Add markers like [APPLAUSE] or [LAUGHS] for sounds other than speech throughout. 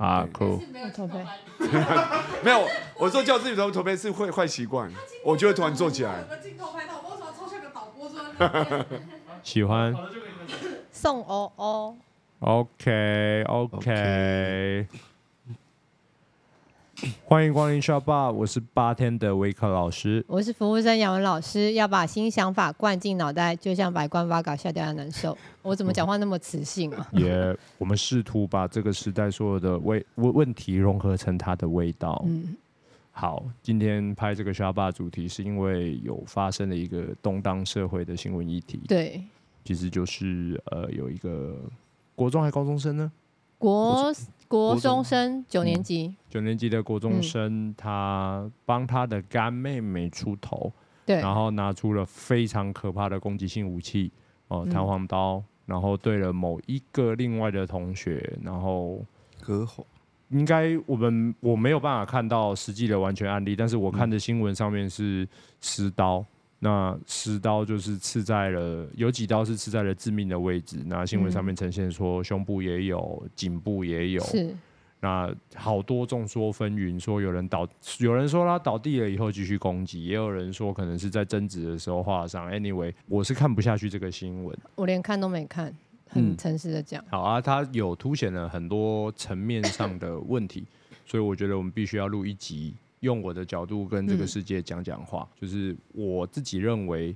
啊，酷！没有驼背，[LAUGHS] 没有。我说叫自己不要驼背是会坏习惯，我就会突然坐起来。喜欢。送欧欧。OK OK。[COUGHS] 欢迎光临 Shop Bar，我是八天的维克老师，我是服务生杨文老师。要把新想法灌进脑袋，就像百官八稿下掉的难受。[LAUGHS] 我怎么讲话那么磁性啊？[LAUGHS] 也、yeah，我们试图把这个时代所有的问问题融合成它的味道。嗯，好，今天拍这个 Shop Bar 主题是因为有发生了一个动荡社会的新闻议题。对，其实就是呃，有一个国中还高中生呢？国。国中生九年级，嗯，九年级的国中生，他帮他的干妹妹出头，对，然后拿出了非常可怕的攻击性武器，哦，弹簧刀，然后对了某一个另外的同学，然后割喉。应该我们我没有办法看到实际的完全案例，但是我看的新闻上面是施刀。那十刀就是刺在了，有几刀是刺在了致命的位置。那新闻上面呈现说，胸部也有，颈部也有。是。那好多众说纷纭，说有人倒，有人说他倒地了以后继续攻击，也有人说可能是在争执的时候划伤。Anyway，我是看不下去这个新闻，我连看都没看，很诚实的讲、嗯。好啊，他有凸显了很多层面上的问题，所以我觉得我们必须要录一集。用我的角度跟这个世界讲讲话，嗯，就是我自己认为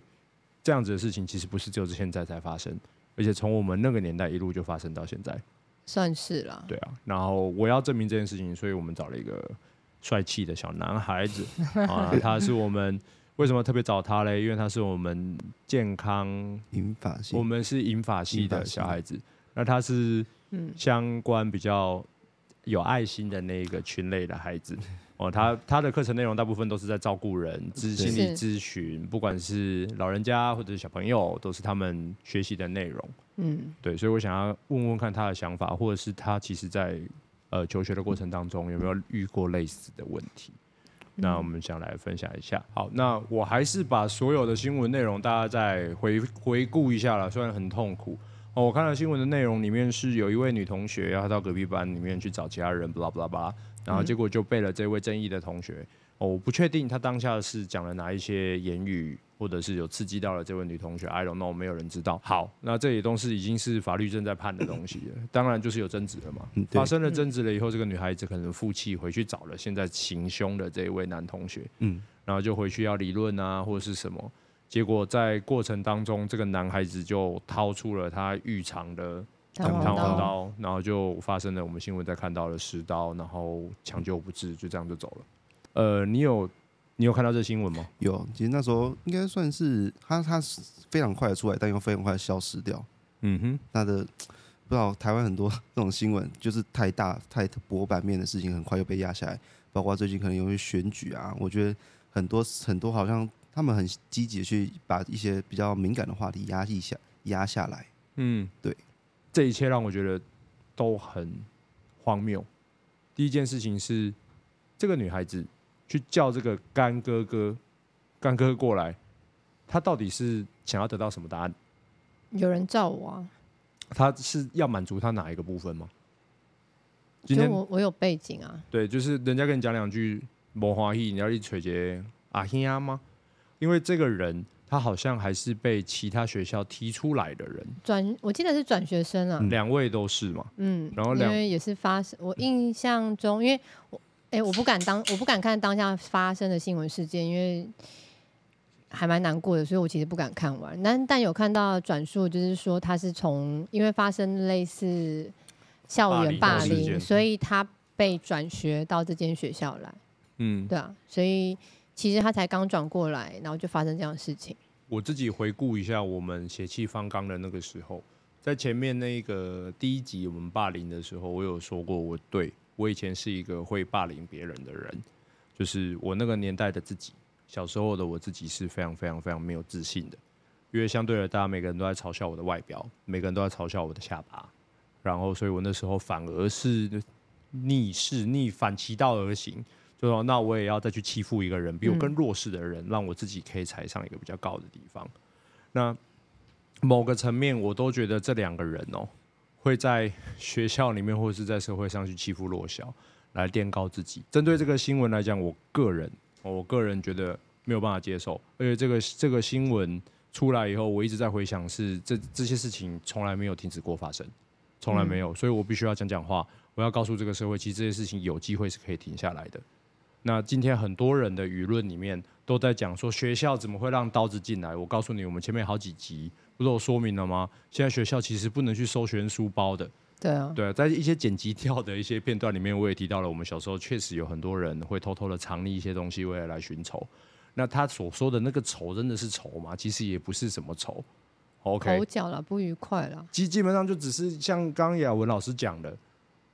这样子的事情其实不是只有现在才发生，而且从我们那个年代一路就发生到现在，算是了。对啊，然后我要证明这件事情，所以我们找了一个帅气的小男孩子。[LAUGHS] 啊，他是我们为什么特别找他嘞？因为他是我们健康银发系，我们是银发系的小孩子，那他是相关比较有爱心的那一个群类的孩子。哦，他他的课程内容大部分都是在照顾人，咨心理咨询，不管是老人家或者是小朋友，都是他们学习的内容。嗯，对，所以我想要问问看他的想法，或者是他其实在呃求学的过程当中有没有遇过类似的问题？嗯、那我们想来分享一下。好，那我还是把所有的新闻内容大家再回回顾一下了，虽然很痛苦。哦，我看了新闻的内容里面是有一位女同学要到隔壁班里面去找其他人，巴拉巴拉巴拉。然后结果就被了这位争议的同学，哦，我不确定他当下是讲了哪一些言语，或者是有刺激到了这位女同学，I don't know，没有人知道。好，那这也都是已经是法律正在判的东西了，当然就是有争执了嘛。发生了争执了以后，这个女孩子可能负气回去找了现在行凶的这一位男同学，嗯，然后就回去要理论啊，或者是什么，结果在过程当中，这个男孩子就掏出了他预藏的。弹簧刀，然后就发生了我们新闻在看到的十刀，然后抢救不治，就这样就走了。呃，你有你有看到这新闻吗？有，其实那时候应该算是他，他是非常快的出来，但又非常快的消失掉。嗯哼，他的不知道台湾很多 [LAUGHS] 这种新闻，就是太大太薄版面的事情，很快又被压下来。包括最近可能因为选举啊，我觉得很多很多好像他们很积极的去把一些比较敏感的话题压抑下压下来。嗯，对。这一切让我觉得都很荒谬。第一件事情是，这个女孩子去叫这个干哥哥、干哥哥过来，她到底是想要得到什么答案？有人罩我啊？他是要满足他哪一个部分吗？今天我我有背景啊。对，就是人家跟你讲两句没欢喜，你要去找一个阿兄吗？因为这个人。他好像还是被其他学校踢出来的人，转我记得是转学生啊，两位都是嘛，嗯，然后两位也是发生，我印象中，因为我哎、欸，我不敢当，我不敢看当下发生的新闻事件，因为还蛮难过的，所以我其实不敢看完。但但有看到转述，就是说他是从因为发生类似校园霸霸凌凌，所以他被转学到这间学校来。嗯，对啊，所以其实他才刚转过来，然后就发生这样的事情。我自己回顾一下我们血气方刚的那个时候，在前面那个第一集我们霸凌的时候，我有说过，我对我以前是一个会霸凌别人的人，就是我那个年代的自己，小时候的我自己是非常非常非常没有自信的，因为相对的，大家每个人都在嘲笑我的外表，每个人都在嘲笑我的下巴，然后所以我那时候反而是逆势逆反其道而行。就说那我也要再去欺负一个人，比我更弱势的人，让我自己可以踩上一个比较高的地方。那某个层面，我都觉得这两个人哦，会在学校里面或者是在社会上去欺负弱小，来垫高自己。针对这个新闻来讲，我个人，我个人觉得没有办法接受。而且这个这个新闻出来以后，我一直在回想，是这这些事情从来没有停止过发生，从来没有。所以我必须要讲讲话，我要告诉这个社会，其实这些事情有机会是可以停下来的。那今天很多人的舆论里面都在讲说，学校怎么会让刀子进来？我告诉你，我们前面好几集不都有说明了吗？现在学校其实不能去搜学生书包的。对啊，对啊，在一些剪辑掉的一些片段里面，我也提到了，我们小时候确实有很多人会偷偷的藏匿一些东西，为了来寻仇。那他所说的那个仇，真的是仇吗？其实也不是什么仇。OK，口角了，不愉快了。基基本上就只是像刚刚雅文老师讲的，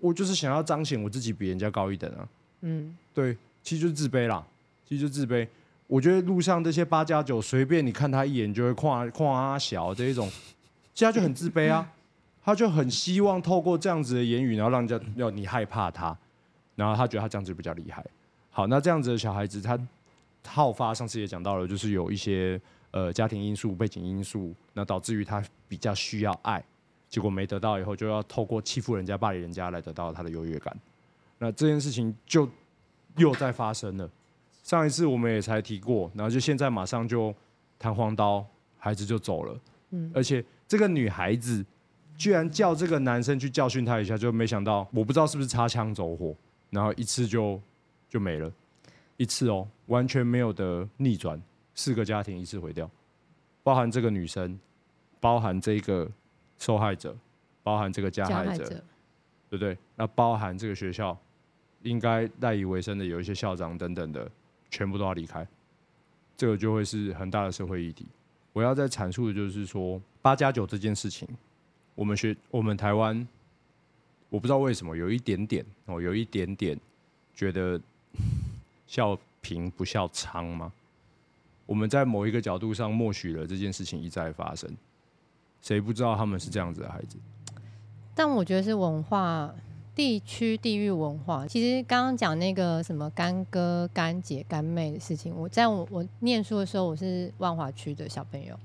我就是想要彰显我自己比人家高一等啊。嗯，对。其实就是自卑啦，其实就是自卑。我觉得路上这些八加九，随便你看他一眼就会夸夸他小这一种，其实他就很自卑啊。他就很希望透过这样子的言语，然后让人家要你害怕他，然后他觉得他这样子比较厉害。好，那这样子的小孩子，他好发，上次也讲到了，就是有一些呃家庭因素、背景因素，那导致于他比较需要爱，结果没得到以后，就要透过欺负人家、霸凌人家来得到他的优越感。那这件事情就。又在发生了，上一次我们也才提过，然后就现在马上就弹簧刀，孩子就走了。嗯，而且这个女孩子居然叫这个男生去教训他一下，就没想到，我不知道是不是擦枪走火，然后一次就就没了，一次哦，完全没有的逆转，四个家庭一次毁掉，包含这个女生，包含这个受害者，包含这个加害者，害者对不对？那包含这个学校。应该赖以为生的有一些校长等等的，全部都要离开，这个就会是很大的社会议题。我要再阐述的就是说，八加九这件事情，我们学我们台湾，我不知道为什么有一点点哦，有一点点觉得校贫不校娼吗？我们在某一个角度上默许了这件事情一再发生，谁不知道他们是这样子的孩子？但我觉得是文化。地区地域文化，其实刚刚讲那个什么干哥、干姐、干妹的事情，我在我我念书的时候，我是万华区的小朋友，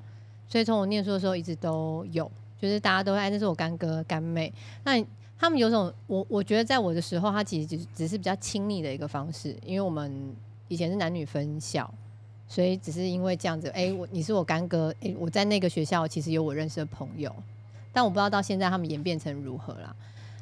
所以从我念书的时候一直都有，就是大家都会哎，那是我干哥、干妹。那他们有种，我我觉得在我的时候，他其实只只是比较亲密的一个方式，因为我们以前是男女分校，所以只是因为这样子，哎，我你是我干哥，哎，我在那个学校其实有我认识的朋友，但我不知道到现在他们演变成如何啦。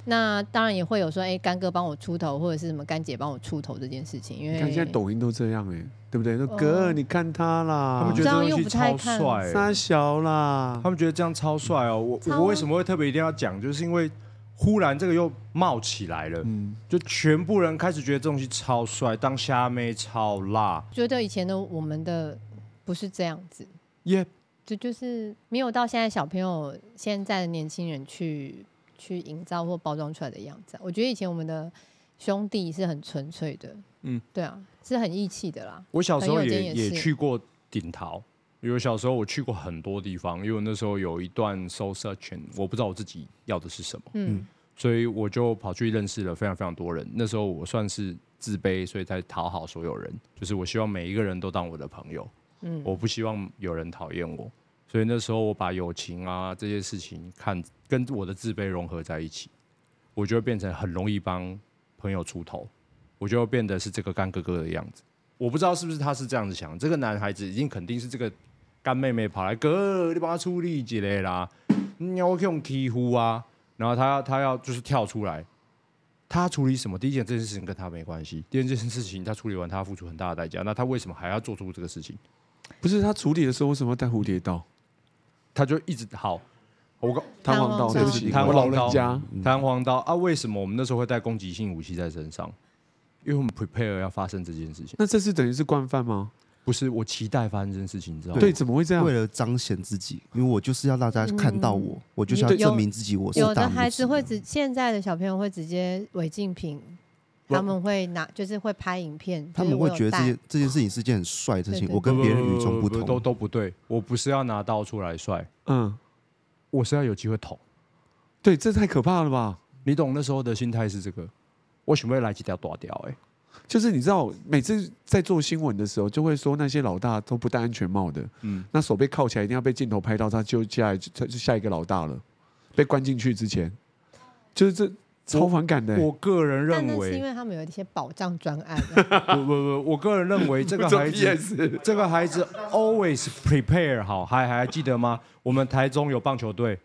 那当然也会有说，哎、欸，干哥帮我出头，或者是什么干姐帮我出头这件事情。因为看现在抖音都这样哎、欸，对不对？说哥，你看他啦，他们觉得这东西超帅，三小啦，他们觉得这样超帅哦。我我为什么会特别一定要讲？就是因为忽然这个又冒起来了，嗯，就全部人开始觉得这东西超帅，当虾妹超辣。觉得以前的我们的不是这样子，耶，这就是没有到现在小朋友现在的年轻人去。去营造或包装出来的样子，我觉得以前我们的兄弟是很纯粹的，嗯，对啊，是很义气的啦。我小时候也也，也去过顶桃，因为小时候我去过很多地方，因为那时候有一段 soul searching，我不知道我自己要的是什么，嗯，所以我就跑去认识了非常非常多人。那时候我算是自卑，所以才讨好所有人，就是我希望每一个人都当我的朋友，嗯，我不希望有人讨厌我。所以那时候我把友情啊这些事情看跟我的自卑融合在一起，我就会变成很容易帮朋友出头，我就会变得是这个干哥哥的样子。我不知道是不是他是这样子想，这个男孩子已经肯定是这个干妹妹跑来哥，你帮他处理之类啦，你要用欺负啊，然后他要他要就是跳出来，他处理什么？第一件这件事情跟他没关系，第二件事情他处理完他要付出很大的代价，那他为什么还要做出这个事情？不是他处理的时候为什么要带蝴蝶刀？他就一直好，我告弹簧刀，对不起，弹我老人家，弹簧刀啊！为什么我们那时候会带攻击性武器在身上？因为我们 prepare 要发生这件事情。那这是等于是惯犯吗？不是，我期待发生这件事情，你知道吗？对，怎么会这样？为了彰显自己，因为我就是要让大家看到我，我就是要证明自己。我是有的孩子会直，现在的小朋友会直接违禁品。他们会拿，就是会拍影片。他们会觉得这件这件事情是件很帅的事情。我跟别人与众不同，都都不对。我不是要拿刀出来帅，嗯，我是要有机会捅。对，这太可怕了吧？你懂那时候的心态是这个。我准备来几条大条，哎，就是你知道，每次在做新闻的时候，就会说那些老大都不戴安全帽的，嗯，那手被铐起来，一定要被镜头拍到，他就下来，他就下一个老大了。被关进去之前，就是这。超反感的。我个人认为，是因为他们有一些保障专案。[LAUGHS] 不不不，我个人认为这个 [LAUGHS] 孩子，这个孩子 always prepare 好，还还记得吗？我们台中有棒球队，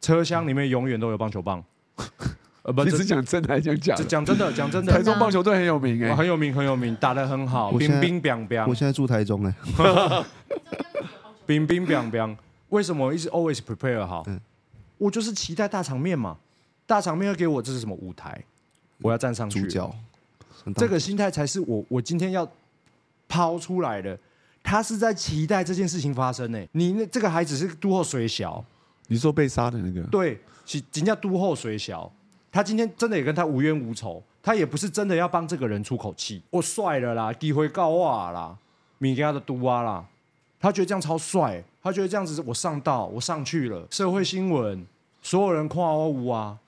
车厢里面永远都有棒球棒。[LAUGHS] 呃，不，你是讲真的还是讲假的？讲真的，讲真的。台中棒球队很有名哎，很有名，很有名，打得很好。冰冰冰冰。我现在住台中哎。冰冰冰冰。为什么我一直 always prepare 好？我就是期待大场面嘛。大场面要给我，这是什么舞台？我要站上去。主角，这个心态才是我我今天要抛出来的。他是在期待这件事情发生呢。你那这个孩子是都后水小，你说被杀的那个？对，是人家都后水小。他今天真的也跟他无冤无仇，他也不是真的要帮这个人出口气。我帅了啦，机会告我啦，米给他的都啊啦。他觉得这样超帅，他觉得这样子我上道，我上去了。社会新闻，所有人夸我无啊。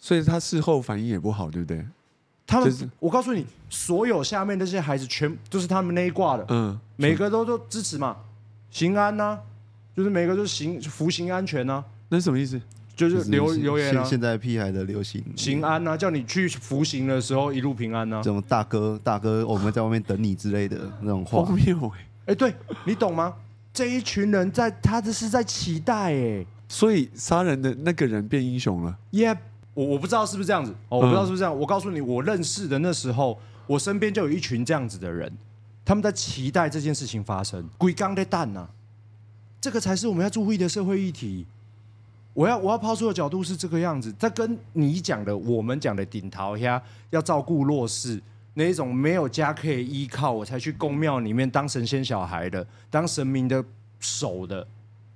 所以他事后反应也不好，对不对？他们，就是、我告诉你，所有下面那些孩子全都是他们那一挂的，嗯，每个都都支持嘛，行安呐、啊，就是每个都行服行安全呐、啊，那是什么意思？就是留留言啊，现在屁孩的流行行安呐、啊，叫你去服刑的时候一路平安呐、啊，这种大哥大哥，我们在外面等你之类的那种话，荒谬哎，哎，对你懂吗？这一群人在他这是在期待哎，所以杀人的那个人变英雄了，耶、yeah。我我不知道是不是这样子哦，我不知道是不是这样。我告诉你，我认识的那时候，我身边就有一群这样子的人，他们在期待这件事情发生。鬼刚的蛋呐，这个才是我们要注意的社会议题。我要我要抛出的角度是这个样子，在跟你讲的，我们讲的顶桃呀，要照顾弱势那一种没有家可以依靠，我才去宫庙里面当神仙小孩的，当神明的手的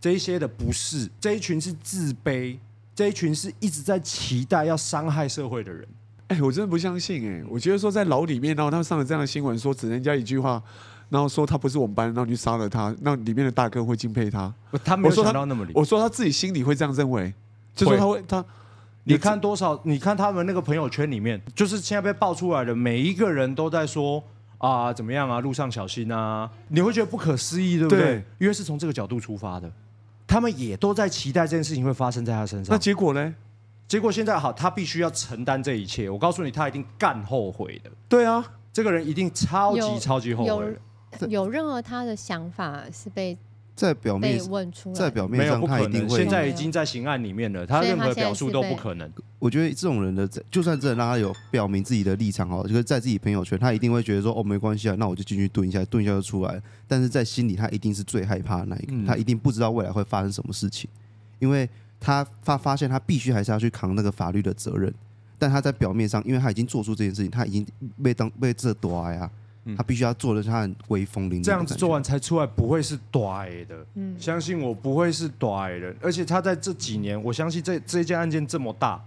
这一些的，不是这一群是自卑。这一群是一直在期待要伤害社会的人，哎，我真的不相信哎！我觉得说在牢里面，然后他们上了这样的新闻，说只能加一句话，然后说他不是我们班，然后就杀了他，那里面的大哥会敬佩他。他没有想到那么离谱。我说他自己心里会这样认为，就说他会他，你看多少？你看他们那个朋友圈里面，就是现在被爆出来的每一个人都在说啊怎么样啊，路上小心啊，你会觉得不可思议，对不对？对，因为是从这个角度出发的。他们也都在期待这件事情会发生在他身上。那结果呢？结果现在好，他必须要承担这一切。我告诉你，他一定干后悔的。对啊，这个人一定超级超级后悔。有，有任何他的想法是被。在表面问出来，在表面上他一定会。现在已经在刑案里面了，他任何表述都不可能。我觉得这种人的，就算真的让他有表明自己的立场哦，就是在自己朋友圈，他一定会觉得说哦，没关系啊，那我就进去蹲一下，蹲一下就出来。但是在心里，他一定是最害怕的那一个，嗯、他一定不知道未来会发生什么事情，因为他发发现他必须还是要去扛那个法律的责任。但他在表面上，因为他已经做出这件事情，他已经被当被这夺呀。他必须要做的是他很威风凛凛，这样子做完才出来，不会是短的。嗯，相信我不会是短的。而且他在这几年，我相信这这件案件这么大，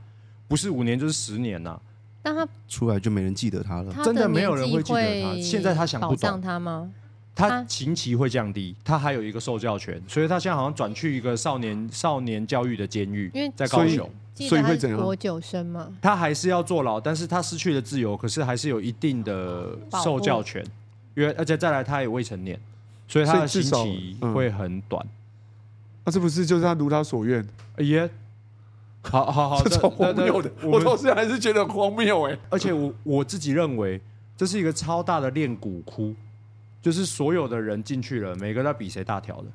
不是五年就是十年呐。但他出来就没人记得他了，他真的没有人会记得他。现在他想不懂他吗？他刑期会降低，他还有一个受教权，所以他现在好像转去一个少年少年教育的监狱，因为在高雄。所以会怎样？国九生嘛，他还是要坐牢，但是他失去了自由，可是还是有一定的受教权，因为而且再来他也未成年，所以他的刑期会很短。那、嗯啊、这不是就是他如他所愿？耶、欸，好好好，这荒谬的，我倒是还是觉得荒谬哎。而且我我自己认为这是一个超大的练骨窟，就是所有的人进去了，每个在比谁大条的。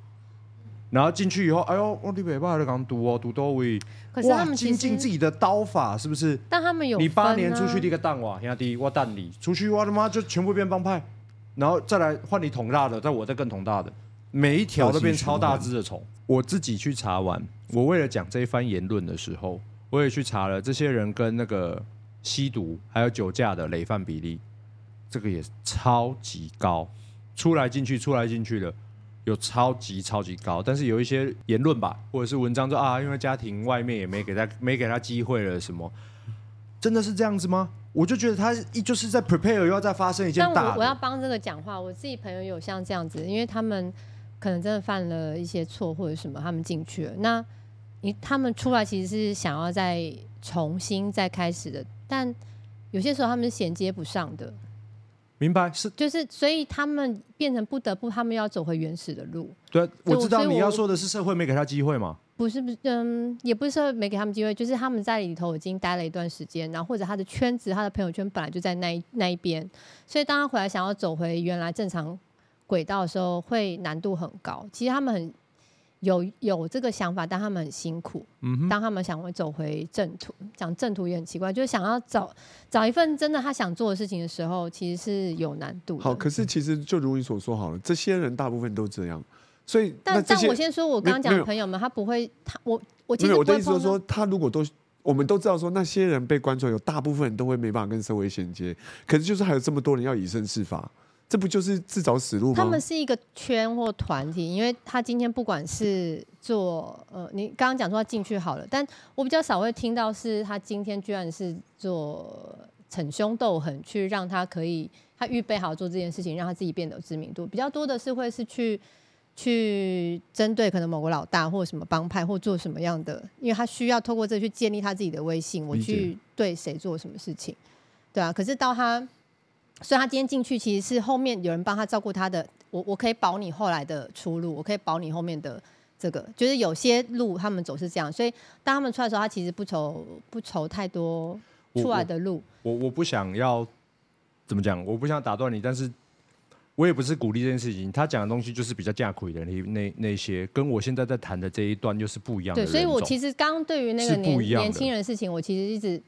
然后进去以后，哎呦，我的尾巴在刚读哦，读多位，哇，精进自己的刀法是不是？但他们有、啊、你八年出去第一个蛋瓦，兄弟，我蛋你出去，我他妈就全部变帮派，然后再来换你捅大的，再我再更捅大的，每一条都变超大只的虫。我自己去查完，我为了讲这一番言论的时候，我也去查了这些人跟那个吸毒还有酒驾的累犯比例，这个也超级高，出来进去出来进去的有超级超级高。但是有一些言论吧，或者是文章说啊，因为家庭外面也没给他没给他机会了什么，真的是这样子吗？我就觉得他一就是在 prepare 又要再发生一件大的。但我我要帮这个讲话，我自己朋友有像这样子，因为他们可能真的犯了一些错或者什么，他们进去了。那你他们出来其实是想要再重新再开始的，但有些时候他们是衔接不上的。明白是就是，所以他们变成不得不，他们要走回原始的路。对，我知道你要说的是社会没给他机会吗？不是不是，嗯，也不是社会没给他们机会，就是他们在里头已经待了一段时间，然后或者他的圈子、他的朋友圈本来就在那一那一边，所以当他回来想要走回原来正常轨道的时候，会难度很高。其实他们很有有这个想法，但他们很辛苦。嗯哼，当他们想会走回正途，讲正途也很奇怪，就是想要找找一份真的他想做的事情的时候，其实是有难度。好，可是其实就如你所说好了，这些人大部分都这样。所以，但但我先说，我刚刚讲的朋友们，他不会，他我我其实我的意思是说，他如果都，我们都知道说，那些人被关出来，有大部分人都会没办法跟社会衔接，可是就是还有这么多人要以身试法，这不就是自找死路吗？他们是一个圈或团体，因为他今天不管是做呃，你刚刚讲说他进去好了，但我比较少会听到是他今天居然是做逞凶斗狠，去让他可以他预备好做这件事情，让他自己变得有知名度，比较多的是会是去。去针对可能某个老大或什么帮派或做什么样的，因为他需要透过这去建立他自己的威信，我去对谁做什么事情，对啊。可是到他，所以他今天进去其实是后面有人帮他照顾他的，我我可以保你后来的出路，我可以保你后面的这个，就是有些路他们走是这样，所以当他们出来的时候，他其实不愁不愁太多出来的路。我我，我不想要怎么讲，我不想打断你，但是。我也不是鼓励这件事情，他讲的东西就是比较架亏的那那那些，跟我现在在谈的这一段又是不一样的。对，所以我其实刚刚对于那个年年轻人的事情，我其实一直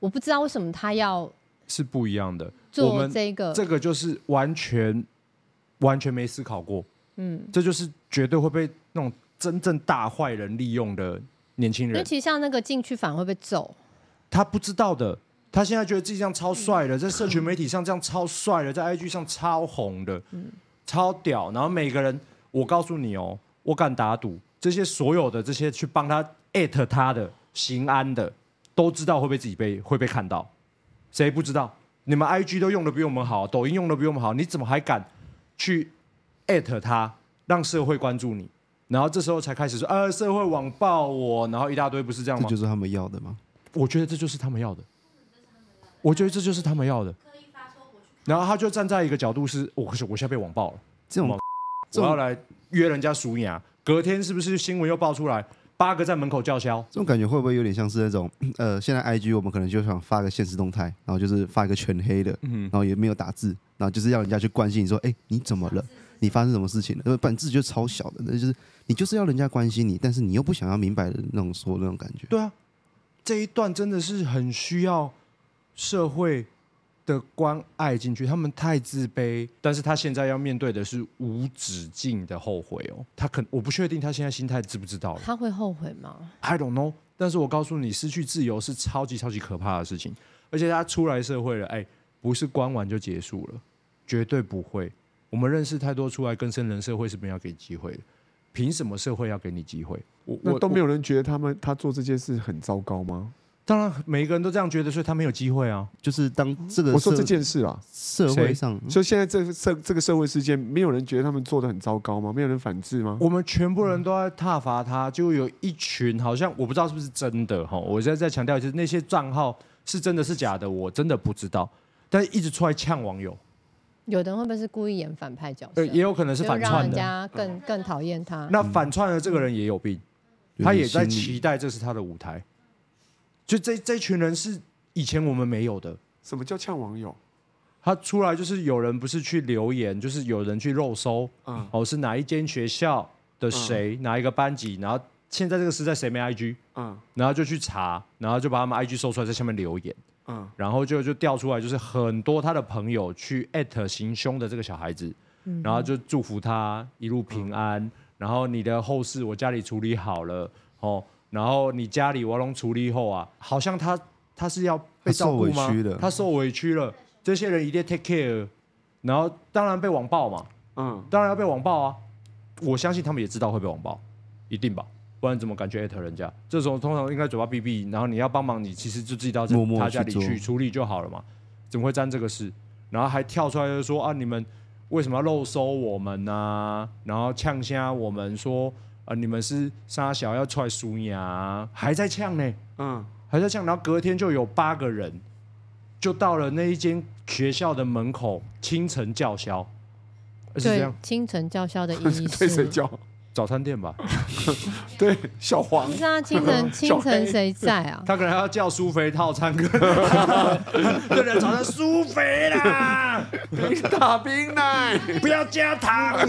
我不知道为什么他要是不一样的我们这个，这个就是完全完全没思考过，嗯，这就是绝对会被那种真正大坏人利用的年轻人。尤其像那个进去反而会被揍，他不知道的。他现在觉得自己这样超帅的，在社群媒体上这样超帅的，在 IG 上超红的，超屌。然后每个人，我告诉你哦，我敢打赌，这些所有的这些去帮他艾特他的行安的，都知道会被自己被会被看到。谁不知道？你们 IG 都用的比我们好，抖音用的比我们好，你怎么还敢去艾特他，让社会关注你？然后这时候才开始说，呃，社会网暴我，然后一大堆，不是这样吗？这就是他们要的吗？我觉得这就是他们要的。我觉得这就是他们要的。然后他就站在一个角度是，我可是我现在被网暴了，这种我要来约人家赎牙，隔天是不是新闻又爆出来，八个在门口叫嚣？这种感觉会不会有点像是那种，呃，现在 IG 我们可能就想发个现实动态，然后就是发一个全黑的，然后也没有打字，然后就是要人家去关心你说，哎，你怎么了？你发生什么事情了？因为本质就超小的，那就是你就是要人家关心你，但是你又不想要明白的那种说那种感觉。对啊，这一段真的是很需要。社会的关爱进去，他们太自卑，但是他现在要面对的是无止境的后悔哦。他可我不确定他现在心态知不知道。他会后悔吗？I don't know。但是我告诉你，失去自由是超级超级可怕的事情。而且他出来社会了，哎，不是关完就结束了，绝对不会。我们认识太多出来更生人，社会是没有给机会的。凭什么社会要给你机会？我我都没有人觉得他们他做这件事很糟糕吗？当然，每一个人都这样觉得，所以他没有机会啊。就是当这个我说这件事啊，社会上，所以现在这个社这个社会事件，没有人觉得他们做的很糟糕吗？没有人反制吗？我们全部人都在挞伐他，就有一群好像我不知道是不是真的哈。我现在在强调，就是那些账号是真的是假的，我真的不知道。但是一直出来呛网友，有的人会不会是故意演反派角色？对，也有可能是反串的，让人家更更讨厌他。那反串的这个人也有病，他也在期待这是他的舞台。就这这群人是以前我们没有的。什么叫呛网友？他出来就是有人不是去留言，就是有人去肉搜，嗯，哦，是哪一间学校的谁，嗯、哪一个班级，然后现在这个时代谁没 IG，嗯，然后就去查，然后就把他们 IG 搜出来，在下面留言，嗯，然后就就调出来，就是很多他的朋友去艾特行凶的这个小孩子，然后就祝福他一路平安，嗯、然后你的后事我家里处理好了。哦，然后你家里我拢处理后啊，好像他他是要被照顾吗？他受委屈了，他受委屈了，这些人一定 take care，然后当然被网暴嘛，嗯，当然要被网暴啊，我相信他们也知道会被网暴，一定吧，不然怎么敢去艾特人家？这时候通常应该嘴巴闭闭，然后你要帮忙，你其实就自己到他家里去处理就好了嘛，怎么会沾这个事？然后还跳出来就说啊，你们为什么要漏搜我们呢、啊？然后呛声我们说啊，你们是沙小要出来输赢，还在呛呢，嗯，还在呛。然后隔天就有八个人就到了那一间学校的门口，清晨叫嚣。是这样，清晨叫嚣的意思是 [LAUGHS] 对谁叫？早餐店吧，[LAUGHS] 对，小黄。不是啊，清晨 [LAUGHS] 清晨谁在啊？他可能要叫苏菲套餐，对人早上苏菲啦，冰打冰奶，不要加糖。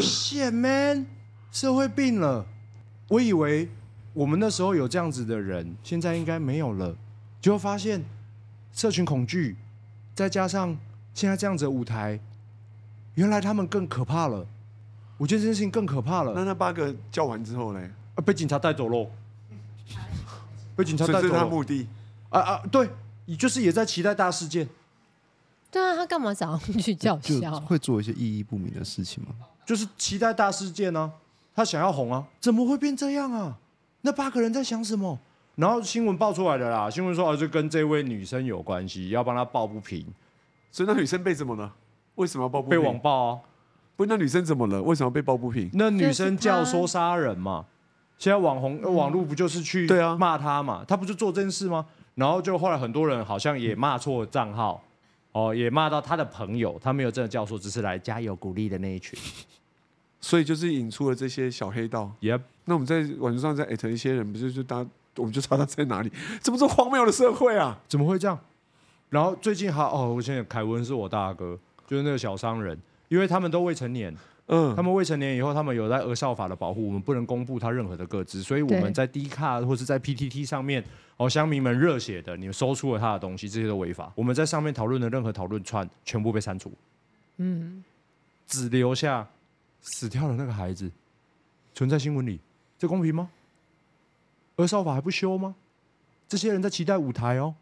Shit man，社会病了。我以为我们那时候有这样子的人，现在应该没有了。结果发现社群恐惧，再加上现在这样子的舞台，原来他们更可怕了。我觉得这件事情更可怕了。那那八个叫完之后呢？啊，被警察带走喽！被警察带走。这是他目的。啊啊，对，你就是也在期待大事件。对啊，他干嘛早上去叫嚣？会做一些意义不明的事情吗？就是期待大事件呢、啊，他想要红啊，怎么会变这样啊？那八个人在想什么？然后新闻爆出来的啦，新闻说啊，就跟这位女生有关系，要帮她抱不平。所以那女生被怎么了？为什么要抱不平？被网暴啊。不，那女生怎么了？为什么被抱不平？那女生教唆杀人嘛？现在网红、网络不就是去对啊骂她嘛？她不就做这件事吗？然后就后来很多人好像也骂错账号，哦，也骂到他的朋友，他没有真的教唆，只是来加油鼓励的那一群。[LAUGHS] 所以就是引出了这些小黑道。Yep。那我们在网络上再艾特一些人，不是就大家我们就知道他在哪里？这不是荒谬的社会啊？怎么会这样？然后最近还哦，我现在凯文是我大哥，就是那个小商人。因为他们都未成年，嗯，他们未成年以后，他们有在儿少法的保护，我们不能公布他任何的个资，所以我们在 D 卡或是在 PTT 上面，哦，乡民们热血的，你们搜出了他的东西，这些都违法。我们在上面讨论的任何讨论串，全部被删除，嗯，只留下死掉的那个孩子存在新闻里，这公平吗？儿少法还不修吗？这些人在期待舞台哦，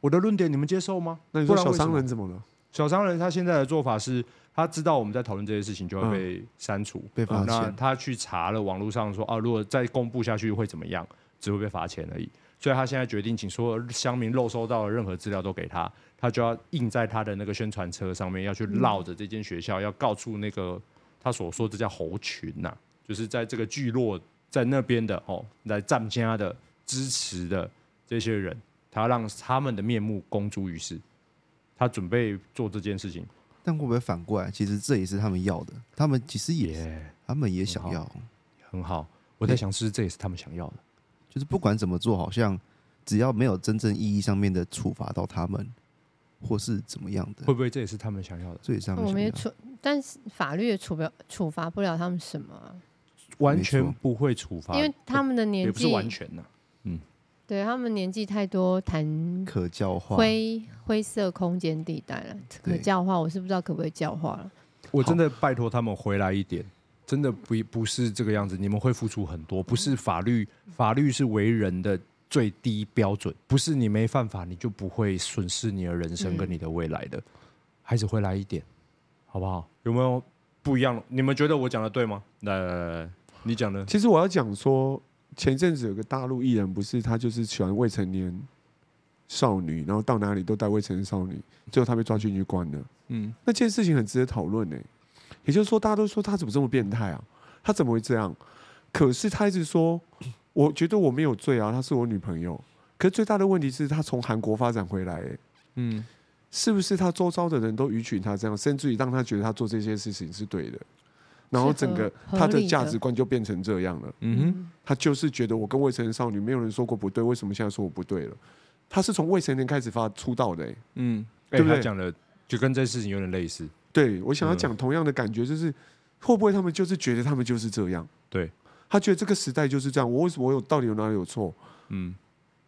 我的论点你们接受吗？那你说小商人怎么了？小商人他现在的做法是。他知道我们在讨论这些事情，就会被删除、被罚钱。那他去查了网络上说，啊，如果再公布下去会怎么样？只会被罚钱而已。所以他现在决定，请所有乡民漏收到的任何资料都给他，他就要印在他的那个宣传车上面，要去绕着这间学校，要告诉那个他所说这叫猴群呐、啊，就是在这个聚落在那边的哦，来站家的支持的这些人，他要让他们的面目公诸于世。他准备做这件事情。但会不会反过来？其实这也是他们要的，他们其实也，yeah, 他们也想要，很好。很好，我在想，是这也是他们想要的，就是不管怎么做，好像只要没有真正意义上面的处罚到他们，或是怎么样的，会不会这也是他们想要的？这也是他们想要的。我们也处，但是法律也处不了，处罚不了他们什么，完全不会处罚，因为他们的年纪也不是完全的，嗯。对他们年纪太多，谈可教化灰灰色空间地带了。可教化，我是不知道可不可以教化了。我真的拜托他们回来一点，真的不不是这个样子。你们会付出很多，不是法律，法律是为人的最低标准，不是你没犯法你就不会损失你的人生跟你的未来的。嗯、还是回来一点，好不好？有没有不一样？你们觉得我讲的对吗？来来来来，你讲的。其实我要讲说。前阵子有个大陆艺人，不是他就是喜欢未成年少女，然后到哪里都带未成年少女，最后他被抓进去关了。嗯，那件事情很值得讨论呢。也就是说，大家都说他怎么这么变态啊？他怎么会这样？可是他一直说，我觉得我没有罪啊，她是我女朋友。可是最大的问题是他从韩国发展回来，嗯，是不是他周遭的人都允许他这样，甚至于让他觉得他做这些事情是对的？然后整个他的价值观就变成这样了。嗯哼，他就是觉得我跟未成年少女没有人说过不对，为什么现在说我不对了？他是从未成年开始发出道的，嗯，对不对？讲的就跟这事情有点类似。对，我想要讲同样的感觉，就是会不会他们就是觉得他们就是这样？对，他觉得这个时代就是这样。我为什么我有到底有哪里有错？嗯，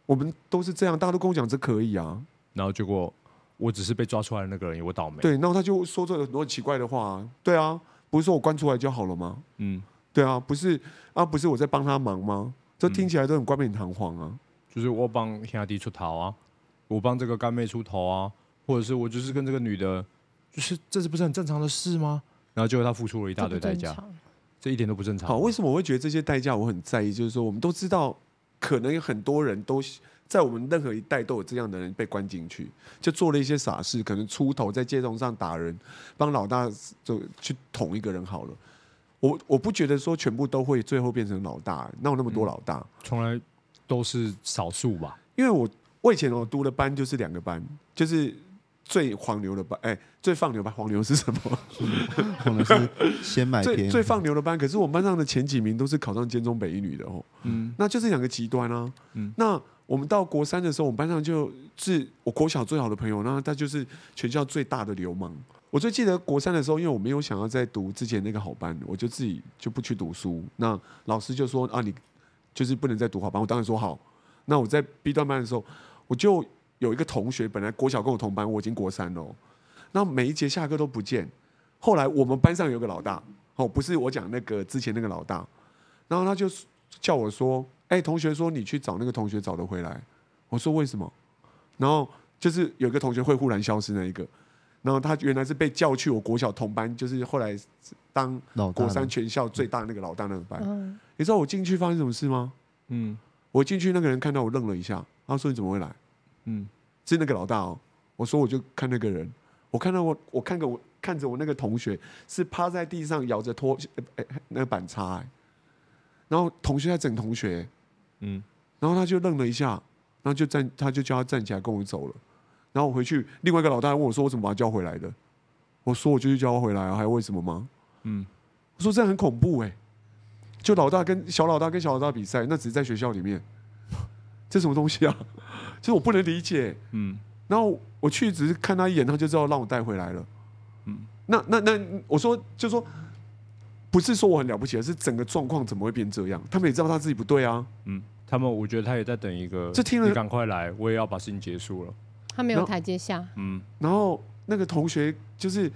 我们都是这样，大家都跟我讲这可以啊。然后结果我只是被抓出来的那个人，我倒霉。对，然后他就说这很多奇怪的话。对啊。不是说我关出来就好了吗？嗯，对啊，不是啊，不是我在帮他忙吗？这听起来都很冠冕堂皇啊。嗯、就是我帮兄弟出头啊，我帮这个干妹出头啊，或者是我就是跟这个女的，就是这是不是很正常的事吗？然后结果他付出了一大堆代价，这，这一点都不正常。好，为什么我会觉得这些代价我很在意？就是说，我们都知道，可能有很多人都在我们任何一代都有这样的人被关进去，就做了一些傻事，可能出头在街头上打人，帮老大就去捅一个人好了。我我不觉得说全部都会最后变成老大，哪有那么多老大？从来都是少数吧。因为我我以前我读的班就是两个班，就是。最黄牛的班，哎、欸，最放牛班，黄牛是什么？黄牛是先买最最放牛的班。可是我们班上的前几名都是考上尖中北一女的哦。嗯，那就是两个极端啊。嗯，那我们到国三的时候，我们班上就是我国小最好的朋友，那他就是全校最大的流氓。我最记得国三的时候，因为我没有想要再读之前那个好班，我就自己就不去读书。那老师就说啊，你就是不能再读好班。我当然说好。那我在 B 段班的时候，我就。有一个同学本来国小跟我同班，我已经国三了。那每一节下课都不见。后来我们班上有个老大，哦，不是我讲那个之前那个老大，然后他就叫我说：“哎，同学说你去找那个同学找得回来。”我说：“为什么？”然后就是有一个同学会忽然消失那一个，然后他原来是被叫去我国小同班，就是后来当国三全校最大那个老大那个班。你知道我进去发生什么事吗？嗯，我进去那个人看到我愣了一下，他说：“你怎么会来？”嗯，是那个老大哦。我说我就看那个人，我看到我，我看个我看着我那个同学是趴在地上咬着拖哎那个板擦，哎，然后同学在整同学，嗯，然后他就愣了一下，然后就站，他就叫他站起来跟我走了。然后我回去，另外一个老大问我说：“我怎么把他叫回来的？”我说：“我就去叫他回来啊，还有为什么吗？”嗯，我说这样很恐怖哎，就老大跟小老大跟小老大比赛，那只是在学校里面，这什么东西啊？[LAUGHS] 就是我不能理解，嗯，然后我去只是看他一眼，他就知道让我带回来了，嗯，那那那我说就说，不是说我很了不起，而是整个状况怎么会变这样？他们也知道他自己不对啊，嗯，他们我觉得他也在等一个，这听了你赶快来，我也要把事情结束了。他没有台阶下，嗯，然后那个同学就是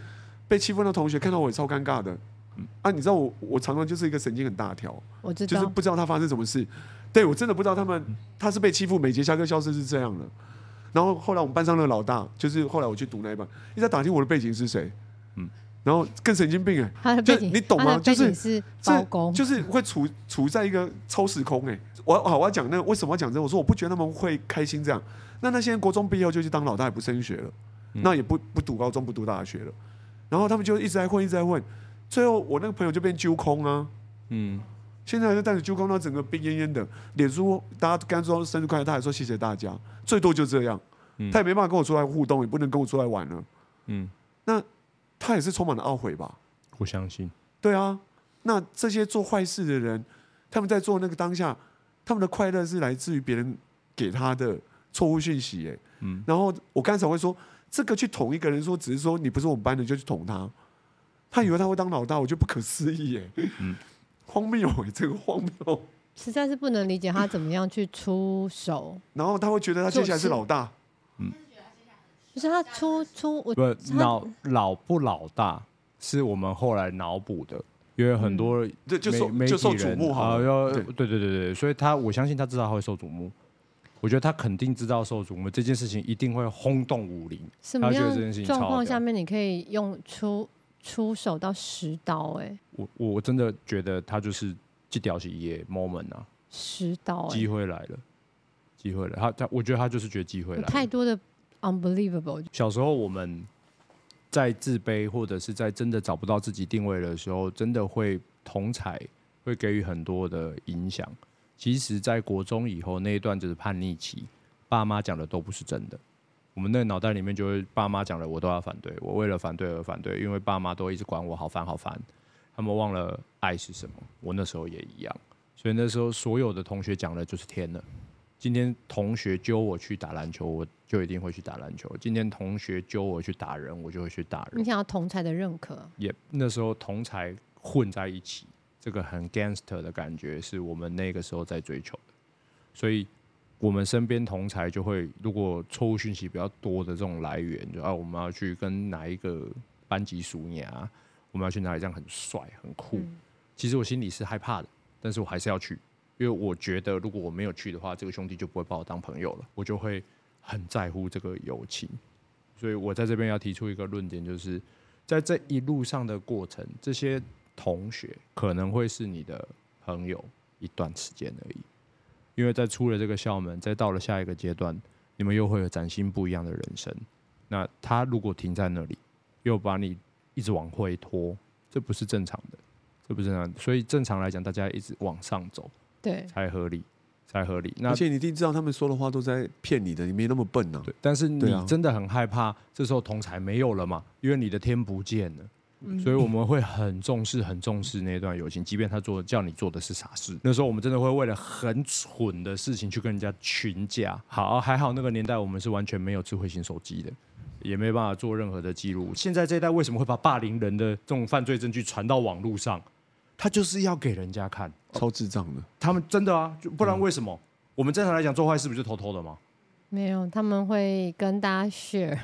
被欺负的同学看到我也超尴尬的，嗯。啊，你知道我我常常就是一个神经很大条，我知道，就是不知道他发生什么事。对，我真的不知道他们他是被欺负，每节下课消失是这样的。然后后来我们班上那个老大，就是后来我去读那一班，一直在打听我的背景是谁。嗯，然后更神经病哎，就你懂吗？就是是就是会处处在一个超时空哎。我好，我要讲那为什么要讲这？我说我不觉得他们会开心这样。那那些人国中毕业后就去当老大，也不升学了，那也不不读高中，不读大学了。然后他们就一直在混，一直在混。最后我那个朋友就变揪空啊。嗯。现在还是带着揪空，他整个病恹恹的。脸书大家刚说生日快乐，他还说谢谢大家，最多就这样。嗯、他也没办法跟我出来互动，也不能跟我出来玩了。嗯，那他也是充满了懊悔吧？我相信。对啊，那这些做坏事的人，他们在做那个当下，他们的快乐是来自于别人给他的错误讯息。哎，嗯。然后我刚才会说，这个去捅一个人说，只是说你不是我们班的就去捅他，他以为他会当老大，我觉得不可思议。哎，嗯。荒谬哎，这个荒谬，实在是不能理解他怎么样去出手。然后他会觉得他接下来是老大，嗯，就是他出出我不老老不老大，是我们后来脑补的，因为很多这就受就受瞩目哈，要对。对对对，所以他我相信他知道他会受瞩目，我觉得他肯定知道受瞩目，这件事情一定会轰动武林。什么样状况下面你可以用出？出手到十刀，哎，我我真的觉得他就是这条是一个 moment 啊，十刀，机会来了，机会了，他他，我觉得他就是觉得机会来了，太多的 unbelievable。小时候我们在自卑或者是在真的找不到自己定位的时候，真的会同彩会给予很多的影响。其实，在国中以后那一段就是叛逆期，爸妈讲的都不是真的。我们那个脑袋里面就会爸妈讲的，我都要反对。我为了反对而反对，因为爸妈都一直管我，好烦好烦。他们忘了爱是什么。我那时候也一样，所以那时候所有的同学讲的就是天了。今天同学揪我去打篮球，我就一定会去打篮球。今天同学揪我去打人，我就会去打人。你想要同才的认可？也、那时候同才混在一起，这个很 gangster 的感觉是我们那个时候在追求的，所以。我们身边同才就会，如果错误讯息比较多的这种来源，就啊，我们要去跟哪一个班级数牙，我们要去哪里，这样很帅很酷。其实我心里是害怕的，但是我还是要去，因为我觉得如果我没有去的话，这个兄弟就不会把我当朋友了，我就会很在乎这个友情。所以我在这边要提出一个论点，就是在这一路上的过程，这些同学可能会是你的朋友一段时间而已，因为在出了这个校门，再到了下一个阶段，你们又会有崭新不一样的人生。那他如果停在那里，又把你一直往回拖，这不是正常的，这不是正常的。所以正常来讲，大家一直往上走，对，才合理，才合理。那而且你一定知道他们说的话都在骗你的，你没那么笨呢、啊。对，但是你真的很害怕，这时候同才没有了嘛？因为你的天不见了。所以我们会很重视、很重视那段友情，即便他做叫你做的是傻事。那时候我们真的会为了很蠢的事情去跟人家群架。好，还好那个年代我们是完全没有智慧型手机的，也没办法做任何的记录。现在这一代为什么会把霸凌人的这种犯罪证据传到网络上？他就是要给人家看，超智障的。他们真的啊，就不然为什么？我们正常来讲做坏事不就偷偷的吗？没有，他们会跟大家 share。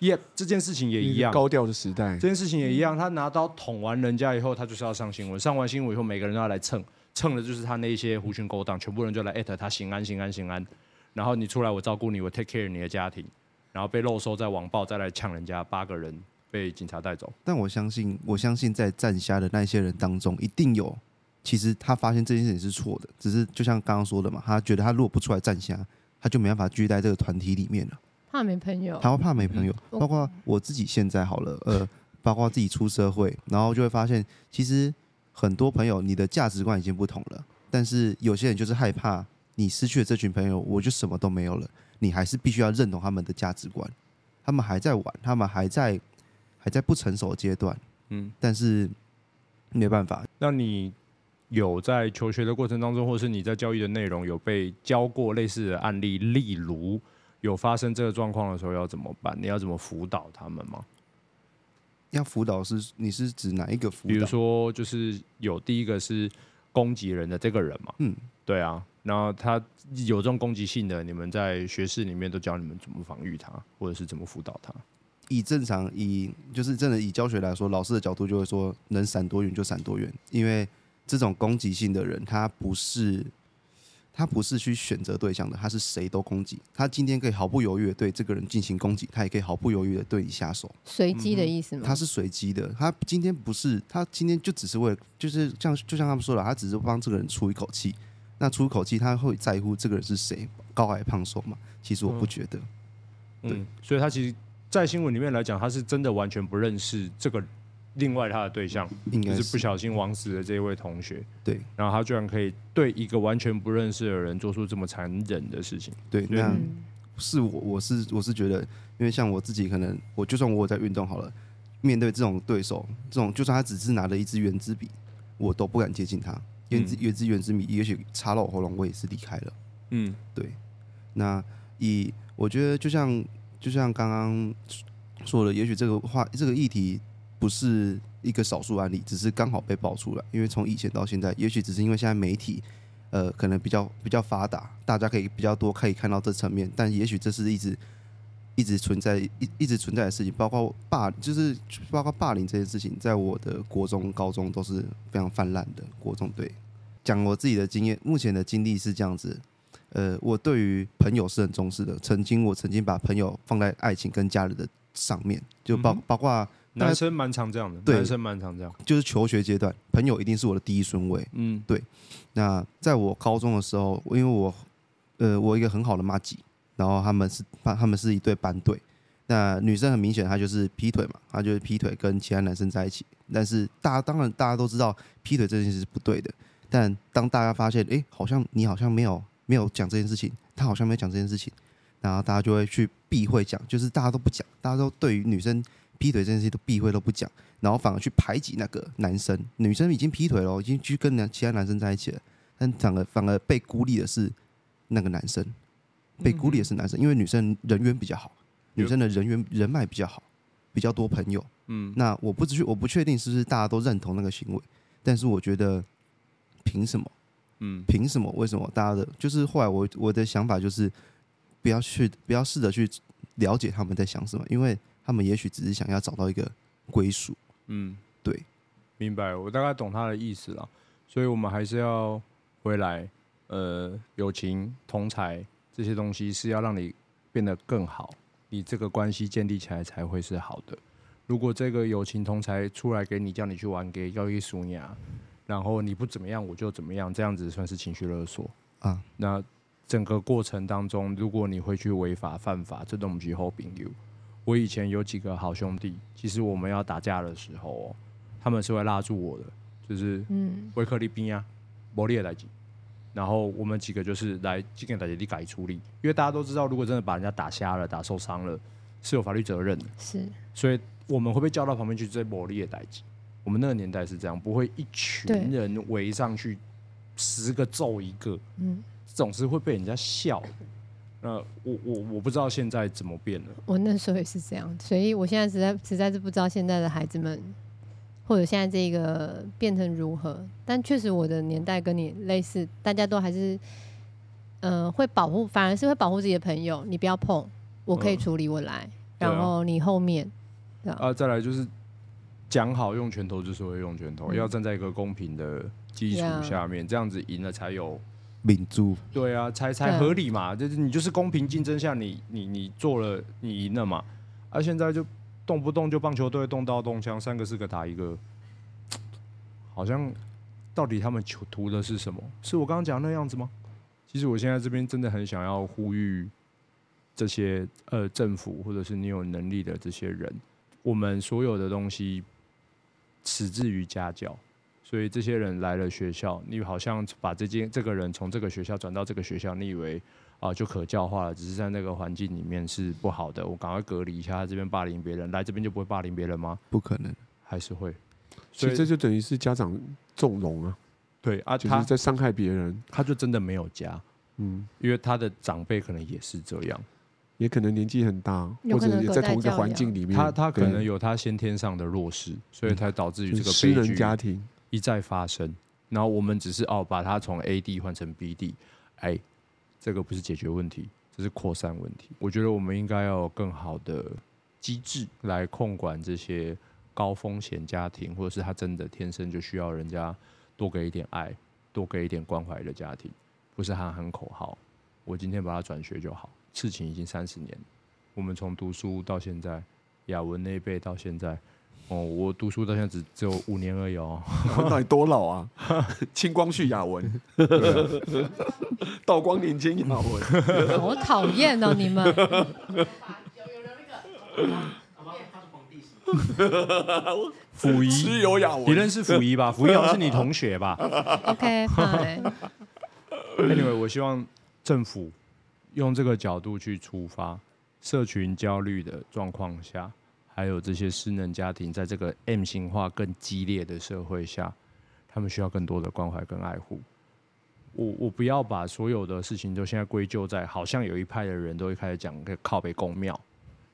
耶，yeah, 这件事情也一样。高调的时代，这件事情也一样。他拿刀捅完人家以后，他就是要上新闻。上完新闻以后，每个人都要来蹭，蹭的就是他那一些狐群狗党，全部人就来艾特他，行安，行安，行安。然后你出来，我照顾你，我 take care 你的家庭。然后被漏收，再网暴，再来呛人家，八个人被警察带走。但我相信，我相信在站虾的那些人当中，一定有，其实他发现这件事情是错的，只是就像刚刚说的嘛，他觉得他如果不出来站虾，他就没办法继续在这个团体里面了。怕没朋友，他会怕没朋友，包括我自己现在好了，呃，包括自己出社会，然后就会发现，其实很多朋友，你的价值观已经不同了，但是有些人就是害怕你失去了这群朋友，我就什么都没有了，你还是必须要认同他们的价值观，他们还在玩，他们还在还在不成熟的阶段，嗯，但是没办法。那你有在求学的过程当中，或是你在教育的内容有被教过类似的案例，例如？有发生这个状况的时候要怎么办？你要怎么辅导他们吗？要辅导是你是指哪一个辅导？比如说，就是有第一个是攻击人的这个人嘛，嗯，对啊，然后他有这种攻击性的，你们在学室里面都教你们怎么防御他，或者是怎么辅导他？以正常以就是真的以教学来说，老师的角度就会说，能闪多远就闪多远，因为这种攻击性的人，他不是。他不是去选择对象的，他是谁都攻击。他今天可以毫不犹豫的对这个人进行攻击，他也可以毫不犹豫的对你下手。随机的意思吗？他是随机的。他今天不是，他今天就只是为了，就是像就像他们说的，他只是帮这个人出一口气。那出口气，他会在乎这个人是谁，高矮胖瘦嘛？其实我不觉得。嗯，对，所以他其实，在新闻里面来讲，他是真的完全不认识这个。另外，他的对象应该是不小心枉死的这一位同学。对，然后他居然可以对一个完全不认识的人做出这么残忍的事情。对，那是我，我是我是觉得，因为像我自己，可能我就算我有在运动好了，面对这种对手，这种就算他只是拿了一支圆珠笔，我都不敢接近他。原汁原汁原汁米，也许插到我喉咙，我也是离开了。嗯，对。那以我觉得，就像就像刚刚说的，也许这个话，这个议题。不是一个少数案例，只是刚好被爆出来。因为从以前到现在，也许只是因为现在媒体，呃，可能比较比较发达，大家可以比较多可以看到这层面。但也许这是一直一直存在一一直存在的事情，包括霸，就是包括霸凌这件事情，在我的国中、高中都是非常泛滥的。国中对，讲我自己的经验，目前的经历是这样子。呃，我对于朋友是很重视的。曾经我曾经把朋友放在爱情跟家人的上面，就包包括。男生蛮常这样的，对，男生蛮常这样，就是求学阶段，朋友一定是我的第一顺位。嗯，对。那在我高中的时候，因为我，呃，我一个很好的妈吉，然后他们是他们是一对班对。那女生很明显，她就是劈腿嘛，她就是劈腿跟其他男生在一起。但是大家当然大家都知道劈腿这件事是不对的。但当大家发现，哎，好像你好像没有没有讲这件事情，他好像没有讲这件事情，然后大家就会去避讳讲，就是大家都不讲，大家都对于女生。劈腿这件事都避讳都不讲，然后反而去排挤那个男生。女生已经劈腿了，已经去跟男其他男生在一起了，但反而反而被孤立的是那个男生，被孤立的是男生，因为女生人缘比较好，女生的人缘人脉比较好，比较多朋友。嗯，那我不知我不确定是不是大家都认同那个行为，但是我觉得凭什么？嗯，凭什么？为什么大家的？就是后来我我的想法就是不要去不要试着去了解他们在想什么，因为。他们也许只是想要找到一个归属，嗯，对。明白，我大概懂他的意思了。所以我们还是要回来，呃，友情、同侪这些东西是要让你变得更好，你这个关系建立起来才会是好的。如果这个友情同才出来给你叫你去玩给要一输赢，然后你不怎么样我就怎么样，这样子算是情绪勒索啊。那整个过程当中，如果你会去违法犯法，这都不是好朋友。我以前有几个好兄弟，其实我们要打架的时候哦，他们是会拉住我的，就是嗯，维克利宾啊，摩利尔来吉，然后我们几个就是来这个大家你改处理，因为大家都知道，如果真的把人家打瞎了、打受伤了，是有法律责任的，是，所以。我们会被叫到旁边去，追魔力的代志。我们那个年代是这样，不会一群人围上去，十个揍一个，嗯，总是会被人家笑。那我我我不知道现在怎么变了。我那时候也是这样，所以我现在实在实在是不知道现在的孩子们，或者现在这个变成如何。但确实我的年代跟你类似，大家都还是，嗯、呃，会保护，反而是会保护自己的朋友。你不要碰，我可以处理，我来。呃、然后你后面。啊，再来就是讲好用拳头就是会用拳头，嗯、要站在一个公平的基础下面，这样子赢了才有民主。对啊，才才合理嘛，就是你就是公平竞争下你，你你你做了，你赢了嘛。而、啊、现在就动不动就棒球队动刀动枪，三个四个打一个，好像到底他们求图的是什么？是我刚刚讲那样子吗？其实我现在这边真的很想要呼吁这些呃政府或者是你有能力的这些人。我们所有的东西始自于家教，所以这些人来了学校，你好像把这件这个人从这个学校转到这个学校，你以为啊就可教化了，只是在那个环境里面是不好的，我赶快隔离一下，他这边霸凌别人，来这边就不会霸凌别人吗？不可能，还是会，所以这就等于是家长纵容啊，对啊，就是在伤害别人，他就真的没有家，嗯，因为他的长辈可能也是这样。也可能年纪很大，或者也在同一个环境里面，他他可能有他先天上的弱势，所以才导致于这个悲剧家庭一再发生。然后我们只是哦，把他从 A 地换成 B 地，哎，这个不是解决问题，这是扩散问题。我觉得我们应该要有更好的机制来控管这些高风险家庭，或者是他真的天生就需要人家多给一点爱、多给一点关怀的家庭，不是喊喊口号，我今天把他转学就好。事情已经三十年，我们从读书到现在，雅文那一辈到现在，哦，我读书到现在只只有五年而已哦。[LAUGHS] 到底多老啊？[LAUGHS] 清光绪雅文，道光年间雅文，[LAUGHS] 好讨厌哦！你们。溥仪，你认识溥仪吧？溥仪好像是你同学吧？OK，好。Anyway，我希望政府。用这个角度去出发，社群焦虑的状况下，还有这些失能家庭，在这个 M 型化更激烈的社会下，他们需要更多的关怀跟爱护。我我不要把所有的事情都现在归咎在，好像有一派的人都会开始讲个靠北公庙。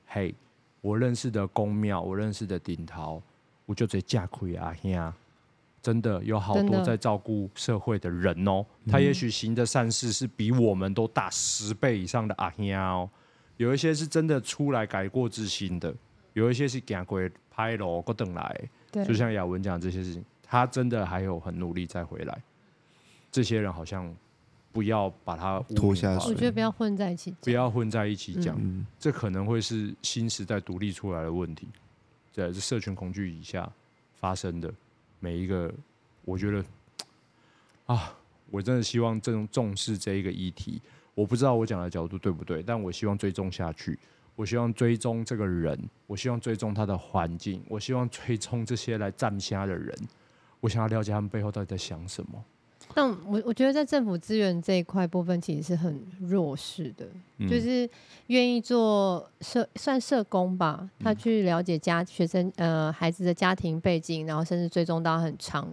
嘿，我认识的公庙，我认识的顶桃，我就直接架亏阿兄。真的有好多在照顾社会的人哦，他也许行的善事是比我们都大十倍以上的阿兄哦。有一些是真的出来改过自新的，有一些是赶鬼拍楼过等来。就像雅文讲这些事情，他真的还有很努力再回来。这些人好像不要把他拖下水，我觉得不要混在一起，不要混在一起讲，这可能会是新时代独立出来的问题，在社群恐惧以下发生的。每一个，我觉得啊，我真的希望正重视这一个议题。我不知道我讲的角度对不对，但我希望追踪下去。我希望追踪这个人，我希望追踪他的环境，我希望追踪这些来站虾的人。我想要了解他们背后到底在想什么。但我我觉得在政府资源这一块部分，其实是很弱势的，嗯、就是愿意做社算社工吧，他去了解家学生呃孩子的家庭背景，然后甚至追踪到很长，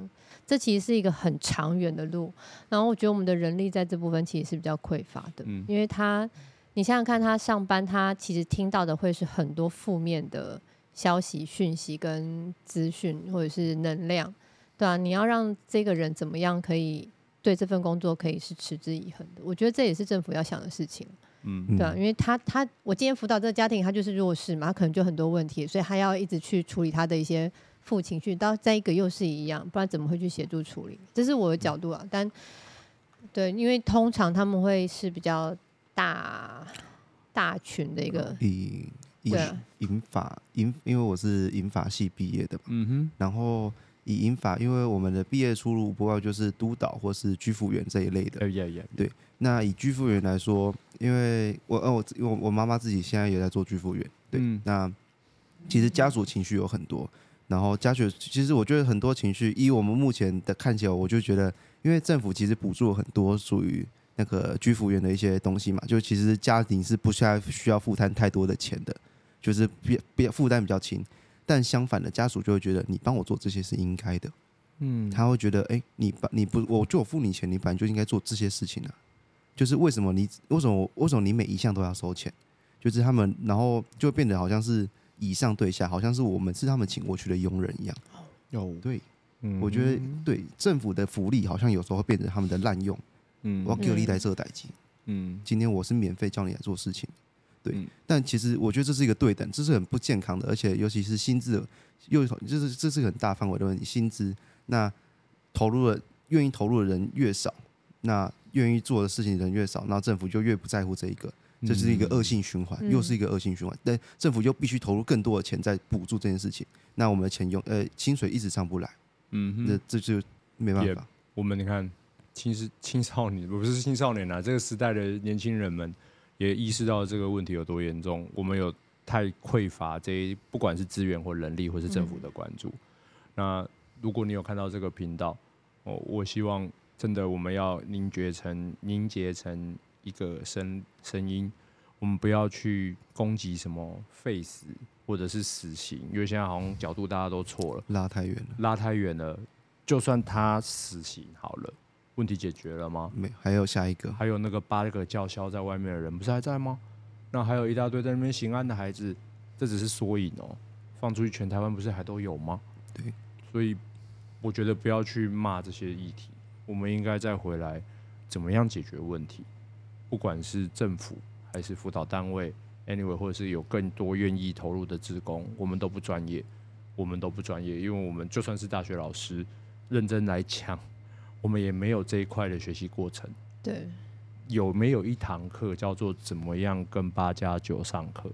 这其实是一个很长远的路。然后我觉得我们的人力在这部分其实是比较匮乏的，嗯、因为他你想想看，他上班他其实听到的会是很多负面的消息、讯息跟资讯或者是能量。对啊，你要让这个人怎么样可以对这份工作可以是持之以恒的？我觉得这也是政府要想的事情。嗯，对啊，因为他他我今天辅导这个家庭，他就是弱势嘛，他可能就很多问题，所以他要一直去处理他的一些负情绪，到再一个又是一样，不然怎么会去协助处理？这是我的角度啊。但对，因为通常他们会是比较大大群的一个以以银法银，因为我是银法系毕业的嘛，嗯哼，然后。以银法，因为我们的毕业出路不外就是督导或是居服员这一类的。Yeah, yeah, yeah. 对，那以居服员来说，因为我呃我我我妈妈自己现在也在做居服员。对，嗯、那其实家属情绪有很多，然后家属其实我觉得很多情绪，以我们目前的看起来，我就觉得，因为政府其实补助了很多属于那个居服员的一些东西嘛，就其实家庭是不需要需要负担太多的钱的，就是比比负担比较轻。但相反的，家属就会觉得你帮我做这些是应该的，嗯，他会觉得，哎、欸，你把你不，我就我付你钱，你本来就应该做这些事情啊。就是为什么你为什么为什么你每一项都要收钱？就是他们，然后就变得好像是以上对下，好像是我们是他们请过去的佣人一样。哦，对，嗯、我觉得对政府的福利好像有时候会变成他们的滥用。嗯，我要给你来这个代金。嗯，今天我是免费叫你来做事情。对，嗯、但其实我觉得这是一个对等，这是很不健康的，而且尤其是薪资，又就是这是很大范围的问题。薪资那投入了，愿意投入的人越少，那愿意做的事情的人越少，那政府就越不在乎这一个，这是一个恶性循环，嗯、又是一个恶性循环。但政府就必须投入更多的钱在补助这件事情，那我们的钱用呃薪水一直上不来，嗯哼，那这就没办法。我们你看，青是青少年，不是青少年啊，这个时代的年轻人们。也意识到这个问题有多严重，我们有太匮乏这一不管是资源或人力或是政府的关注。嗯、那如果你有看到这个频道，哦，我希望真的我们要凝结成凝结成一个声声音，我们不要去攻击什么废死或者是死刑，因为现在好像角度大家都错了，拉太远了，拉太远了。就算他死刑好了。问题解决了吗？没，还有下一个，还有那个八个叫嚣在外面的人，不是还在吗？那还有一大堆在那边行安的孩子，这只是缩影哦。放出去，全台湾不是还都有吗？对，所以我觉得不要去骂这些议题，我们应该再回来，怎么样解决问题？不管是政府还是辅导单位，anyway，或者是有更多愿意投入的职工，我们都不专业，我们都不专业，因为我们就算是大学老师，认真来讲。我们也没有这一块的学习过程。对，有没有一堂课叫做怎么样跟八加九上课？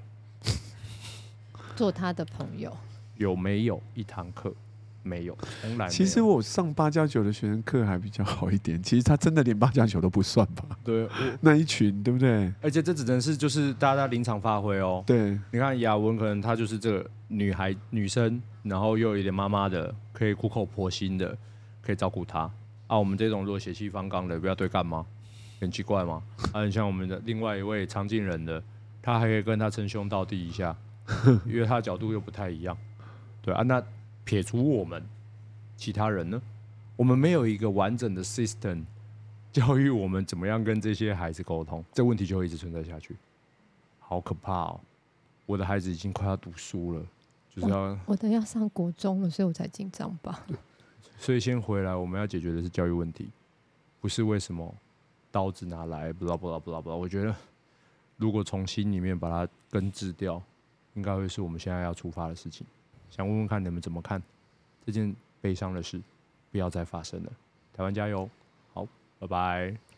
做他的朋友？有没有一堂课？没有，从来。其实我上八加九的学生课还比较好一点。其实他真的连八加九都不算吧？对，那一群对不对？而且这只能是就是大家临场发挥哦。对，你看雅文可能她就是这个女孩女生，然后又有一点妈妈的，可以苦口婆心的，可以照顾她。啊，我们这种如果血气方刚的，不要对干吗？很奇怪吗？啊，很像我们的另外一位常进人的，他还可以跟他称兄道弟一下，因为他的角度又不太一样。对啊，那撇除我们，其他人呢？我们没有一个完整的 system 教育我们怎么样跟这些孩子沟通，这问题就会一直存在下去。好可怕哦！我的孩子已经快要读书了，就是要我，我的要上国中了，所以我才紧张吧。[LAUGHS] 所以先回来，我们要解决的是教育问题，不是为什么刀子拿来，不知道不知道不知道不知道。我觉得如果从心里面把它根治掉，应该会是我们现在要出发的事情。想问问看你们怎么看这件悲伤的事，不要再发生了。台湾加油！好，拜拜。